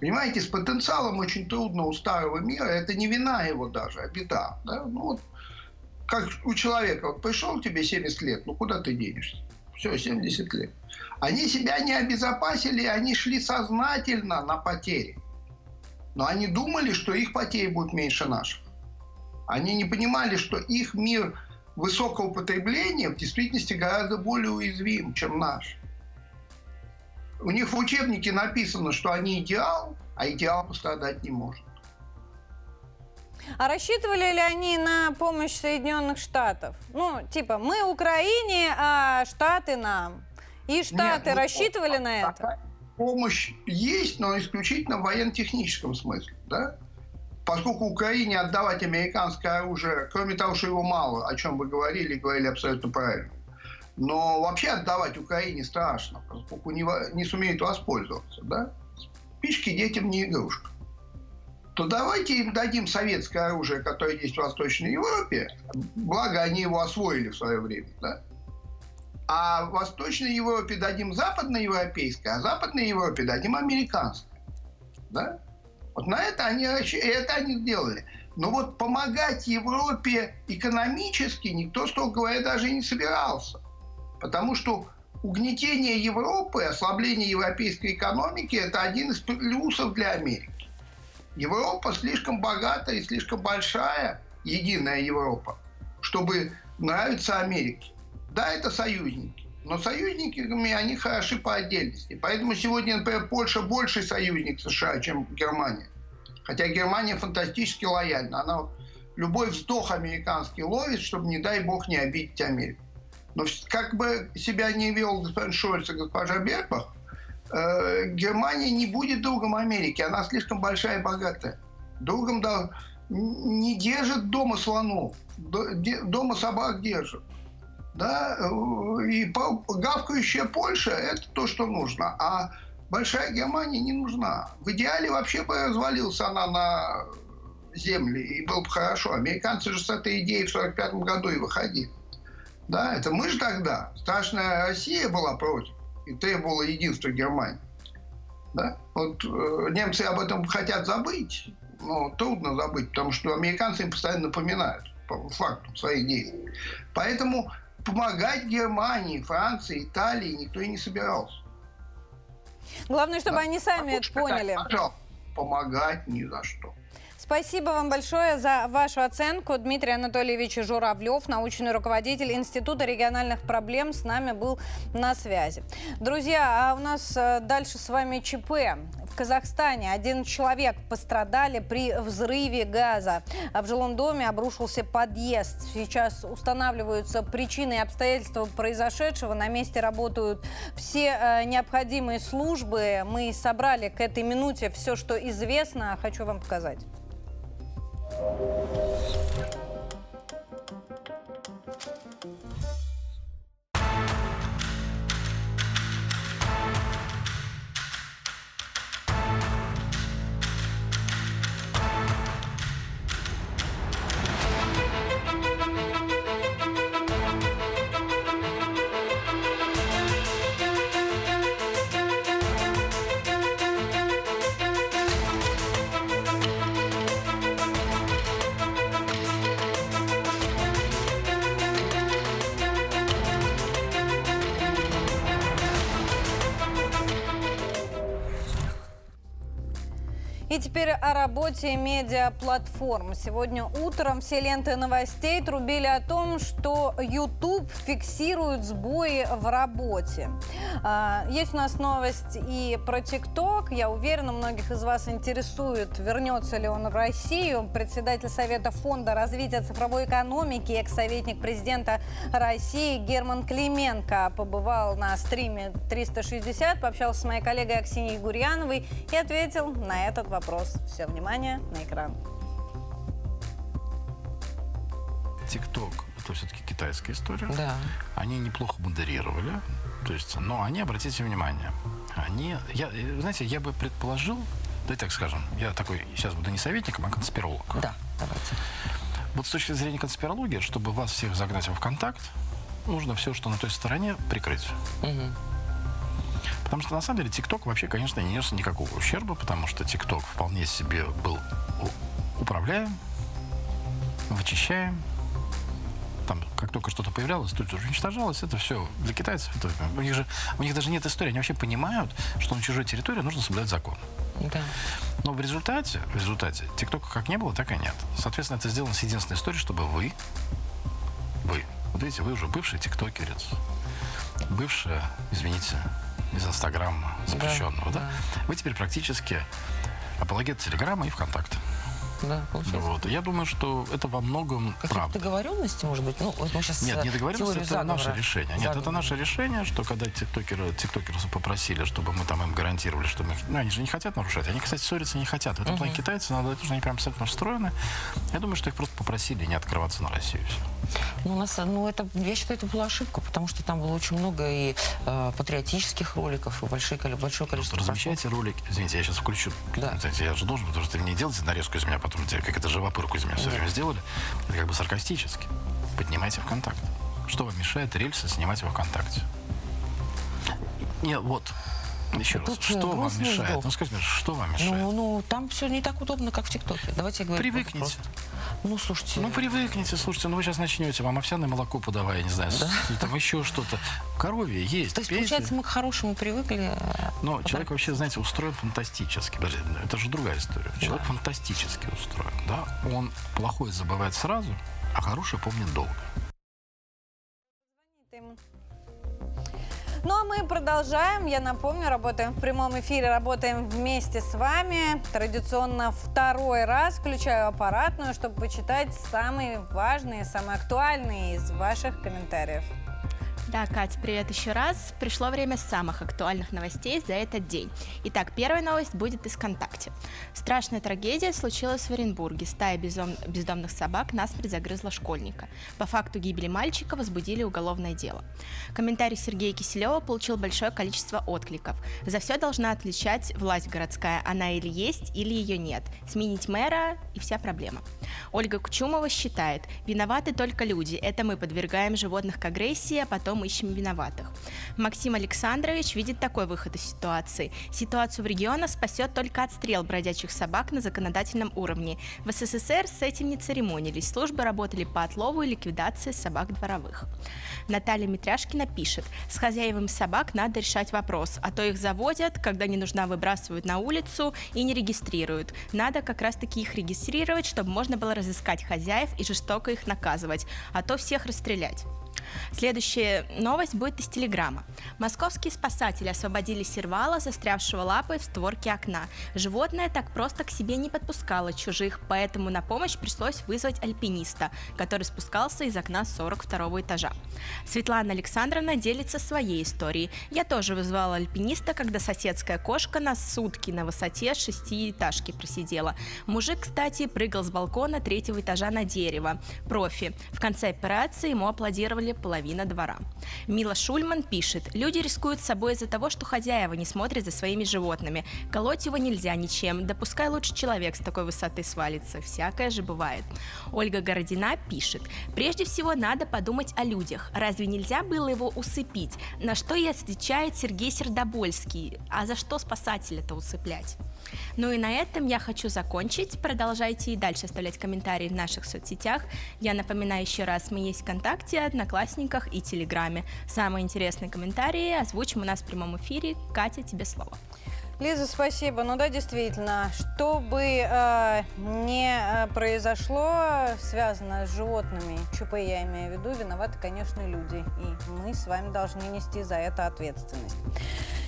Понимаете, с потенциалом очень трудно у старого мира, это не вина его даже, а беда. Да? Ну вот, как у человека, вот пришел тебе 70 лет, ну куда ты денешься? Все, 70 лет. Они себя не обезопасили, они шли сознательно на потери. Но они думали, что их потери будут меньше наших. Они не понимали, что их мир высокого потребления в действительности гораздо более уязвим, чем наш. У них в учебнике написано, что они идеал, а идеал пострадать не может. А рассчитывали ли они на помощь Соединенных Штатов? Ну, типа, мы Украине, а Штаты нам. И Штаты Нет, ну, рассчитывали на это? Помощь есть, но исключительно в военно-техническом смысле. Да? Поскольку Украине отдавать американское оружие, кроме того, что его мало, о чем вы говорили, говорили абсолютно правильно, но вообще отдавать Украине страшно, поскольку не, не сумеют воспользоваться. Да? Спички детям не игрушка. То давайте им дадим советское оружие, которое есть в Восточной Европе, благо они его освоили в свое время, да? А в Восточной Европе дадим западноевропейское, а в Западной Европе дадим американское. Да? Вот на это они, это они сделали. Но вот помогать Европе экономически никто, строго говоря, даже не собирался. Потому что угнетение Европы, ослабление европейской экономики – это один из плюсов для Америки. Европа слишком богатая и слишком большая, единая Европа, чтобы нравиться Америке. Да, это союзники. Но союзниками они хороши по отдельности. Поэтому сегодня, например, Польша больше союзник США, чем Германия. Хотя Германия фантастически лояльна. Она любой вздох американский ловит, чтобы, не дай бог, не обидеть Америку. Но как бы себя не вел господин Шольц и госпожа Бербах, э, Германия не будет другом Америки. Она слишком большая и богатая. Другом да, не держит дома слонов. Дома собак держит да, э, и гавкающая Польша – это то, что нужно. А большая Германия не нужна. В идеале вообще бы развалился она на земле, и было бы хорошо. Американцы же с этой идеей в 1945 году и выходили. Да, это мы же тогда. Страшная Россия была против и требовала единства Германии. Да? Вот э, немцы об этом хотят забыть, но трудно забыть, потому что американцы им постоянно напоминают по факту своих действий. Поэтому помогать Германии, Франции, Италии никто и не собирался. Главное, чтобы да. они сами это поняли. Пожалуйста, помогать ни за что. Спасибо вам большое за вашу оценку. Дмитрий Анатольевич Журавлев, научный руководитель Института региональных проблем, с нами был на связи. Друзья, а у нас э, дальше с вами ЧП. В Казахстане один человек пострадали при взрыве газа. А в жилом доме обрушился подъезд. Сейчас устанавливаются причины и обстоятельства произошедшего. На месте работают все э, необходимые службы. Мы собрали к этой минуте все, что известно. Хочу вам показать. すげえ。И теперь о работе медиаплатформ. Сегодня утром все ленты новостей трубили о том, что YouTube фиксирует сбои в работе. А, есть у нас новость и про TikTok. Я уверена, многих из вас интересует, вернется ли он в Россию. Председатель Совета фонда развития цифровой экономики, экс-советник президента России Герман Клименко побывал на стриме 360, пообщался с моей коллегой Аксиньей Гурьяновой и ответил на этот вопрос вопрос. Все, внимание, на экран. ТикТок – это все-таки китайская история. Да. Они неплохо модерировали. То есть, но они, обратите внимание, они, я, знаете, я бы предположил, да так скажем, я такой сейчас буду не советником, а конспиролог. Да, давайте. Вот с точки зрения конспирологии, чтобы вас всех загнать в контакт, нужно все, что на той стороне, прикрыть. Угу. Потому что, на самом деле, ТикТок вообще, конечно, не нес никакого ущерба, потому что ТикТок вполне себе был управляем, вычищаем. Там, как только что-то появлялось, тут же уничтожалось. Это все для китайцев. Это, у, них же, у них даже нет истории. Они вообще понимают, что на чужой территории нужно соблюдать закон. Да. Но в результате, в результате, ТикТока как не было, так и нет. Соответственно, это сделано с единственной историей, чтобы вы, вы, вот видите, вы уже бывший тиктокерец, бывшая, извините, из Инстаграма запрещенного, да, да? да? Вы теперь практически апологет Телеграма и ВКонтакте. Да, получается. Вот. Я думаю, что это во многом правда. договоренности, может быть? Ну, вот мы сейчас Нет, не договоренности, это заговора. наше решение. Нет, заговора. это наше решение, что когда тиктокеры, тиктокеры попросили, чтобы мы там им гарантировали, что мы... Ну, они же не хотят нарушать. Они, кстати, ссориться не хотят. В этом угу. плане китайцы, надо, это же они прям абсолютно встроены. Я думаю, что их просто попросили не открываться на Россию. Все. Ну, у нас, ну, это, я считаю, это была ошибка, потому что там было очень много и э, патриотических роликов, и большое, большое количество... Ну, размещайте ролик. Извините, я сейчас включу. Да. Знаете, я же должен, потому что не делайте нарезку из меня, потом как это живопырку из меня все время сделали. Это как бы саркастически. Поднимайте ВКонтакт. Что вам мешает рельсы снимать во ВКонтакте? Нет, вот, еще Тут раз, что вам мешает? Вздох. Ну, скажите, что вам мешает? Ну, ну, там все не так удобно, как в ТикТоке. Давайте говорить Привыкните. Просто. Ну, слушайте... Ну, привыкните, слушайте, ну вы сейчас начнете, вам овсяное молоко подавай, я не знаю, да? там еще что-то. Коровье есть. То есть, пейте. получается, мы к хорошему привыкли. А Но человек вообще, знаете, устроен фантастически. Подожди, это же другая история. Человек да. фантастически устроен, да? Он плохое забывает сразу, а хорошее помнит долго. Ну а мы продолжаем. Я напомню, работаем в прямом эфире, работаем вместе с вами. Традиционно второй раз включаю аппаратную, чтобы почитать самые важные, самые актуальные из ваших комментариев. Да, Катя, привет еще раз. Пришло время самых актуальных новостей за этот день. Итак, первая новость будет из ВКонтакте. Страшная трагедия случилась в Оренбурге. Стая бездом... бездомных собак насмерть загрызла школьника. По факту гибели мальчика возбудили уголовное дело. Комментарий Сергея Киселева получил большое количество откликов. За все должна отличать власть городская. Она или есть, или ее нет. Сменить мэра и вся проблема. Ольга Кучумова считает, виноваты только люди. Это мы подвергаем животных к агрессии, а потом ищем виноватых. Максим Александрович видит такой выход из ситуации. Ситуацию в регионах спасет только отстрел бродячих собак на законодательном уровне. В СССР с этим не церемонились. Службы работали по отлову и ликвидации собак дворовых. Наталья Митряшкина пишет, с хозяевами собак надо решать вопрос, а то их заводят, когда не нужна выбрасывают на улицу и не регистрируют. Надо как раз-таки их регистрировать, чтобы можно было разыскать хозяев и жестоко их наказывать, а то всех расстрелять. Следующая новость будет из Телеграма. Московские спасатели освободили сервала, застрявшего лапой в створке окна. Животное так просто к себе не подпускало чужих, поэтому на помощь пришлось вызвать альпиниста, который спускался из окна 42 этажа. Светлана Александровна делится своей историей. Я тоже вызвала альпиниста, когда соседская кошка на сутки на высоте шестиэтажки просидела. Мужик, кстати, прыгал с балкона третьего этажа на дерево. Профи. В конце операции ему аплодировали половина двора. Мила Шульман пишет, люди рискуют собой из-за того, что хозяева не смотрят за своими животными. Колоть его нельзя ничем, да лучше человек с такой высоты свалится, всякое же бывает. Ольга Городина пишет, прежде всего надо подумать о людях. Разве нельзя было его усыпить? На что и отвечает Сергей Сердобольский. А за что спасателя-то усыплять? Ну и на этом я хочу закончить. Продолжайте и дальше оставлять комментарии в наших соцсетях. Я напоминаю еще раз, мы есть ВКонтакте, Одноклассниках и Телеграме. Самые интересные комментарии озвучим у нас в прямом эфире. Катя, тебе слово. Лиза, спасибо. Ну да, действительно, что бы э, не э, произошло, связано с животными, ЧП я имею в виду, виноваты, конечно, люди. И мы с вами должны нести за это ответственность.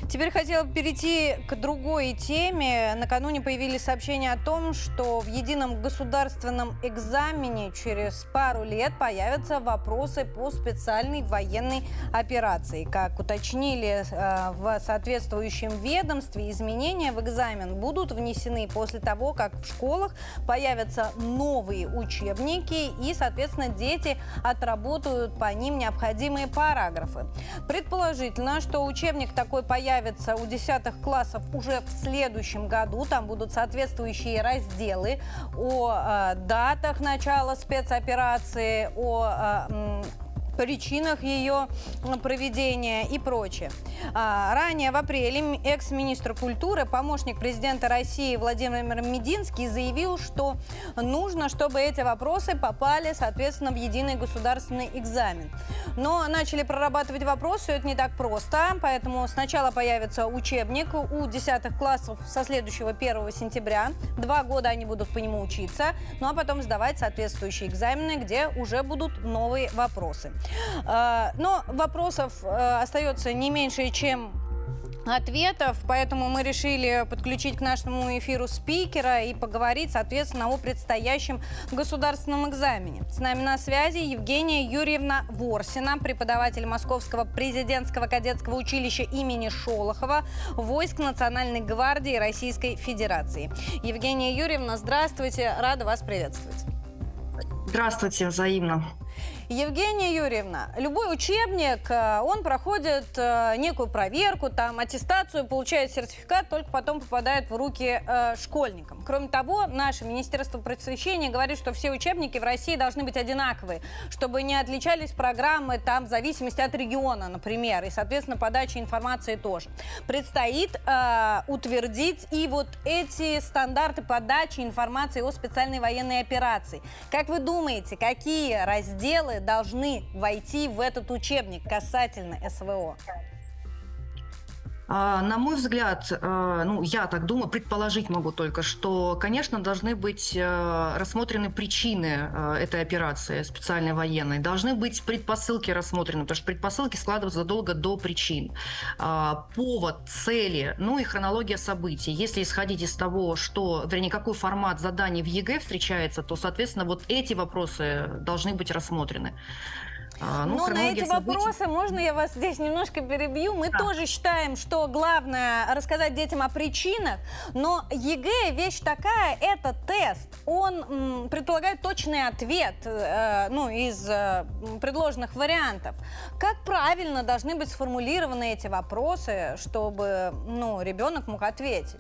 Теперь хотела перейти к другой теме. Накануне появились сообщения о том, что в едином государственном экзамене через пару лет появятся вопросы по специальной военной операции. Как уточнили э, в соответствующем ведомстве, изменения в экзамен будут внесены после того, как в школах появятся новые учебники и, соответственно, дети отработают по ним необходимые параграфы. Предположительно, что учебник такой появится у десятых классов уже в следующем году. Там будут соответствующие разделы о э, датах начала спецоперации, о э, причинах ее проведения и прочее. А, ранее в апреле экс-министр культуры, помощник президента России Владимир Мединский заявил, что нужно, чтобы эти вопросы попали, соответственно, в единый государственный экзамен. Но начали прорабатывать вопросы, это не так просто, поэтому сначала появится учебник у 10 классов со следующего 1 сентября. Два года они будут по нему учиться, ну а потом сдавать соответствующие экзамены, где уже будут новые вопросы. А, но вопросов э, остается не меньше, чем ответов, поэтому мы решили подключить к нашему эфиру спикера и поговорить, соответственно, о предстоящем государственном экзамене. С нами на связи Евгения Юрьевна Ворсина, преподаватель Московского президентского кадетского училища имени Шолохова, войск Национальной гвардии Российской Федерации. Евгения Юрьевна, здравствуйте, рада вас приветствовать. Здравствуйте, взаимно. Евгения Юрьевна, любой учебник, э, он проходит э, некую проверку, там, аттестацию, получает сертификат, только потом попадает в руки э, школьникам. Кроме того, наше Министерство просвещения говорит, что все учебники в России должны быть одинаковые, чтобы не отличались программы там в зависимости от региона, например, и, соответственно, подача информации тоже. Предстоит э, утвердить и вот эти стандарты подачи информации о специальной военной операции. Как вы думаете, какие разделы должны войти в этот учебник касательно СВО? А, на мой взгляд, а, ну, я так думаю, предположить могу только, что, конечно, должны быть а, рассмотрены причины этой операции специальной военной, должны быть предпосылки рассмотрены, потому что предпосылки складываются задолго до причин. Повод, цели, ну и хронология событий. Если исходить из того, что, вернее, какой формат заданий в ЕГЭ встречается, то, соответственно, вот эти вопросы должны быть рассмотрены. А, ну, Но на эти вопросы, можно я вас здесь немножко перебью? Мы да. тоже считаем, что главное рассказать детям о причинах, но ЕГЭ вещь такая, это тест. Он м, предполагает точный ответ э, ну, из э, предложенных вариантов. Как правильно должны быть сформулированы эти вопросы, чтобы ну, ребенок мог ответить?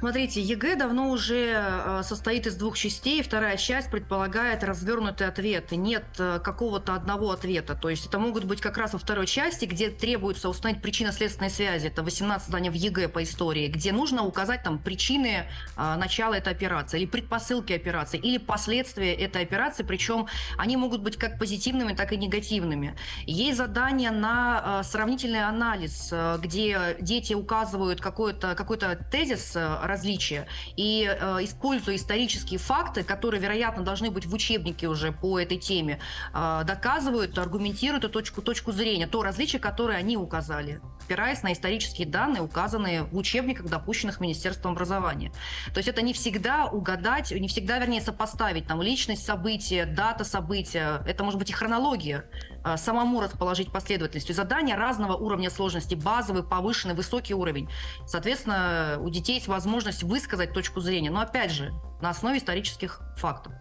Смотрите, ЕГЭ давно уже э, состоит из двух частей. Вторая часть предполагает развернутый ответ. Нет э, какого-то одного ответа. То есть это могут быть как раз во второй части, где требуется установить причинно-следственные связи. Это 18 заданий в ЕГЭ по истории, где нужно указать там причины э, начала этой операции, или предпосылки операции, или последствия этой операции. Причем они могут быть как позитивными, так и негативными. Есть задание на сравнительный анализ, где дети указывают какой-то какой тезис различия. И э, используя исторические факты, которые, вероятно, должны быть в учебнике уже по этой теме, э, доказывают, аргументируют эту точку, точку зрения, то различие, которое они указали, опираясь на исторические данные, указанные в учебниках, допущенных Министерством образования. То есть это не всегда угадать, не всегда, вернее, сопоставить там личность события, дата события, это может быть и хронология, э, самому расположить последовательность. Задания разного уровня сложности, базовый, повышенный, высокий уровень. Соответственно, у детей есть возможность высказать точку зрения, но опять же, на основе исторических фактов.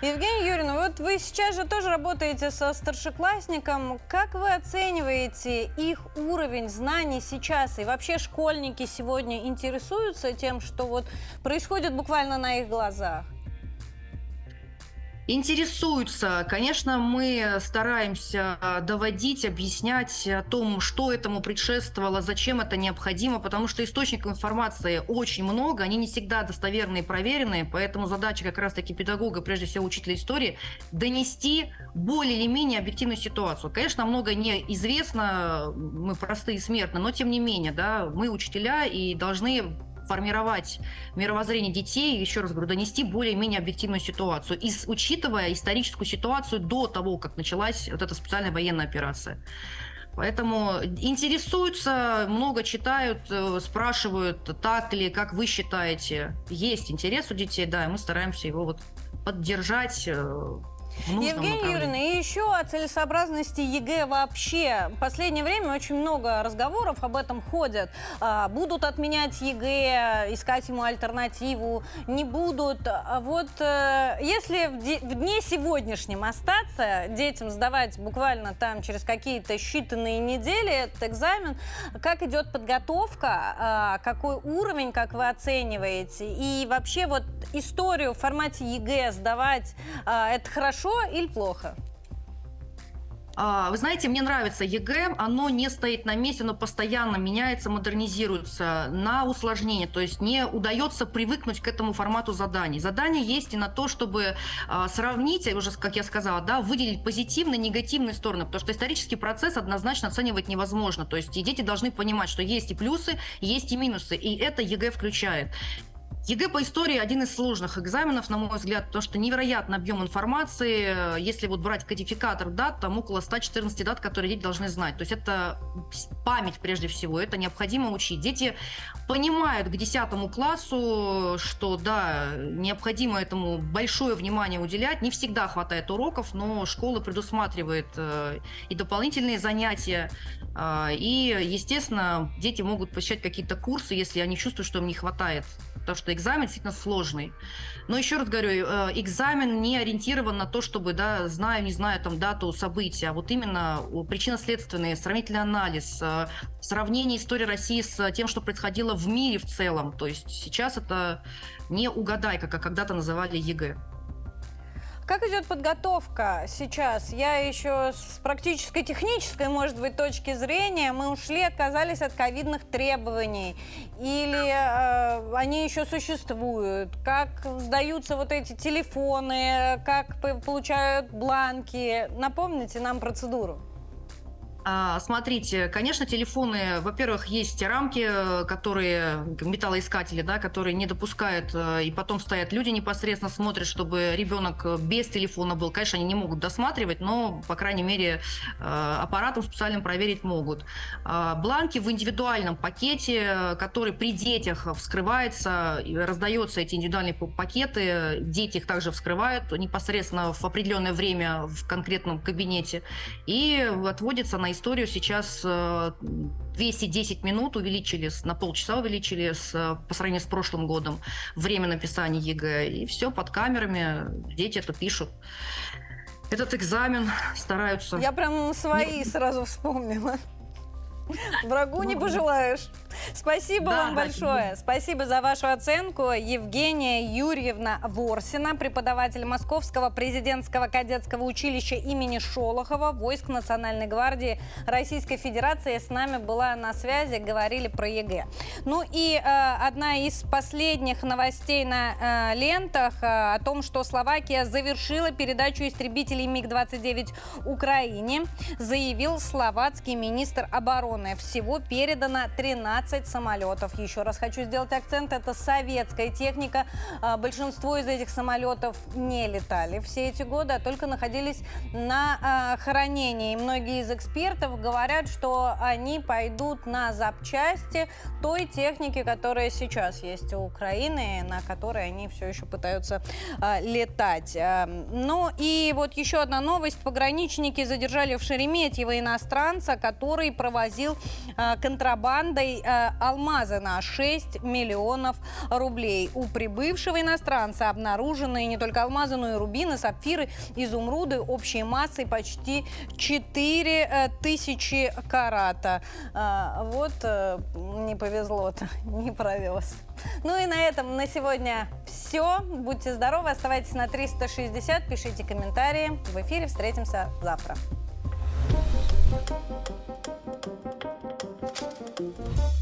Евгения Юрьевна, вот вы сейчас же тоже работаете со старшеклассником. Как вы оцениваете их уровень знаний сейчас? И вообще школьники сегодня интересуются тем, что вот происходит буквально на их глазах? Интересуются. Конечно, мы стараемся доводить, объяснять о том, что этому предшествовало, зачем это необходимо, потому что источников информации очень много, они не всегда достоверные и проверенные, поэтому задача как раз-таки педагога, прежде всего учителя истории, донести более или менее объективную ситуацию. Конечно, много неизвестно, мы простые смертные, но тем не менее, да, мы учителя и должны формировать мировоззрение детей, еще раз говорю, донести более-менее объективную ситуацию, и, учитывая историческую ситуацию до того, как началась вот эта специальная военная операция. Поэтому интересуются, много читают, э, спрашивают, так ли, как вы считаете. Есть интерес у детей, да, и мы стараемся его вот поддержать, э, Евгения Юрьевна, и еще о целесообразности ЕГЭ вообще. В последнее время очень много разговоров об этом ходят. А, будут отменять ЕГЭ, искать ему альтернативу, не будут. А вот э, если в дне сегодняшнем остаться, детям сдавать буквально там через какие-то считанные недели этот экзамен, как идет подготовка, а, какой уровень, как вы оцениваете, и вообще вот историю в формате ЕГЭ сдавать, это хорошо, хорошо или плохо? А, вы знаете, мне нравится ЕГЭ, оно не стоит на месте, оно постоянно меняется, модернизируется на усложнение, то есть не удается привыкнуть к этому формату заданий. Задания есть и на то, чтобы а, сравнить, уже, как я сказала, да, выделить позитивные негативные стороны, потому что исторический процесс однозначно оценивать невозможно, то есть и дети должны понимать, что есть и плюсы, есть и минусы, и это ЕГЭ включает. ЕГЭ по истории один из сложных экзаменов, на мой взгляд, потому что невероятный объем информации. Если вот брать кодификатор дат, там около 114 дат, которые дети должны знать. То есть это память прежде всего, это необходимо учить. Дети понимают к 10 классу, что да, необходимо этому большое внимание уделять. Не всегда хватает уроков, но школа предусматривает э, и дополнительные занятия. Э, и, естественно, дети могут посещать какие-то курсы, если они чувствуют, что им не хватает потому что экзамен действительно сложный. Но еще раз говорю, э, экзамен не ориентирован на то, чтобы, да, знаю, не знаю, там, дату события, а вот именно причинно-следственный, сравнительный анализ, э, сравнение истории России с тем, что происходило в мире в целом. То есть сейчас это не угадайка, как когда-то называли ЕГЭ. Как идет подготовка сейчас? Я еще с практической технической, может быть, точки зрения, мы ушли, отказались от ковидных требований. Или э, они еще существуют? Как сдаются вот эти телефоны? Как получают бланки? Напомните нам процедуру. А, смотрите, конечно, телефоны, во-первых, есть рамки, которые металлоискатели, да, которые не допускают, э, и потом стоят люди непосредственно смотрят, чтобы ребенок без телефона был. Конечно, они не могут досматривать, но, по крайней мере, э, аппаратом специальным проверить могут. А, бланки в индивидуальном пакете, который при детях вскрывается, раздаются эти индивидуальные пакеты, дети их также вскрывают непосредственно в определенное время в конкретном кабинете и отводится на историю сейчас 210 э, минут увеличили, на полчаса увеличили с, по сравнению с прошлым годом время написания ЕГЭ. И все под камерами, дети это пишут. Этот экзамен стараются... Я прям свои сразу вспомнила. Врагу не пожелаешь. Спасибо да, вам большое. Спасибо за вашу оценку. Евгения Юрьевна Ворсина, преподаватель Московского президентского кадетского училища имени Шолохова, войск Национальной гвардии Российской Федерации, с нами была на связи, говорили про ЕГЭ. Ну и э, одна из последних новостей на э, лентах э, о том, что Словакия завершила передачу истребителей МиГ-29 Украине, заявил словацкий министр обороны. Всего передано 13 самолетов. Еще раз хочу сделать акцент, это советская техника. А, большинство из этих самолетов не летали все эти годы, а только находились на а, хранении. Многие из экспертов говорят, что они пойдут на запчасти той техники, которая сейчас есть у Украины, на которой они все еще пытаются а, летать. Ну и вот еще одна новость. Пограничники задержали в Шереметьево иностранца, который провозил контрабандой алмазы на 6 миллионов рублей. У прибывшего иностранца обнаружены не только алмазы, но и рубины, сапфиры, изумруды общей массой почти 4 э, тысячи карата. Вот э, не повезло-то, *laughs* не провез. Ну и на этом на сегодня все. Будьте здоровы, оставайтесь на 360, пишите комментарии. В эфире встретимся завтра. Música